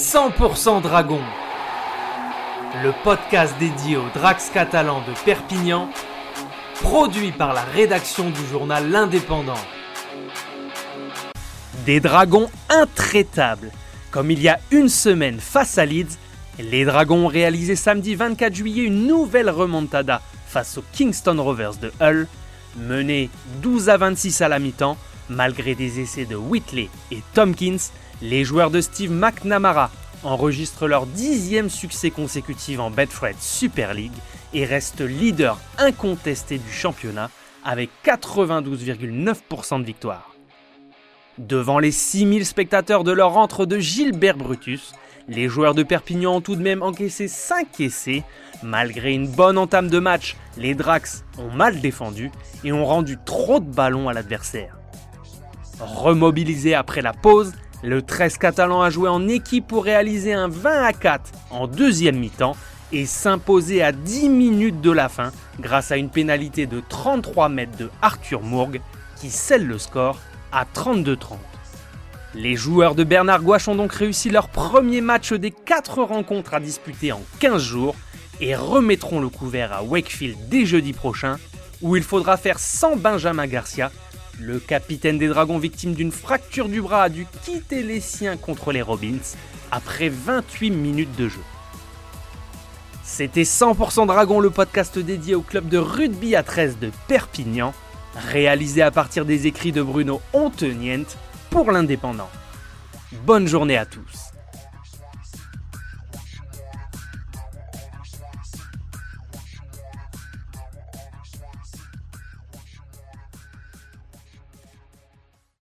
100% Dragon, le podcast dédié aux Drax catalans de Perpignan, produit par la rédaction du journal L'Indépendant. Des dragons intraitables. Comme il y a une semaine face à Leeds, les Dragons ont réalisé samedi 24 juillet une nouvelle remontada face aux Kingston Rovers de Hull, menés 12 à 26 à la mi-temps, malgré des essais de Whitley et Tompkins, les joueurs de Steve McNamara enregistrent leur dixième succès consécutif en Betfred Super League et restent leader incontesté du championnat avec 92,9% de victoire. Devant les 6000 spectateurs de leur rentre de Gilbert Brutus, les joueurs de Perpignan ont tout de même encaissé 5 essais. Malgré une bonne entame de match, les Drax ont mal défendu et ont rendu trop de ballons à l'adversaire. Remobilisé après la pause, le 13 catalan a joué en équipe pour réaliser un 20 à 4 en deuxième mi-temps et s'imposer à 10 minutes de la fin grâce à une pénalité de 33 mètres de Arthur Mourgue qui scelle le score à 32-30. Les joueurs de Bernard Gouache ont donc réussi leur premier match des 4 rencontres à disputer en 15 jours et remettront le couvert à Wakefield dès jeudi prochain où il faudra faire sans Benjamin Garcia le capitaine des Dragons, victime d'une fracture du bras, a dû quitter les siens contre les Robins après 28 minutes de jeu. C'était 100% Dragon, le podcast dédié au club de rugby à 13 de Perpignan, réalisé à partir des écrits de Bruno Ontenient pour l'Indépendant. Bonne journée à tous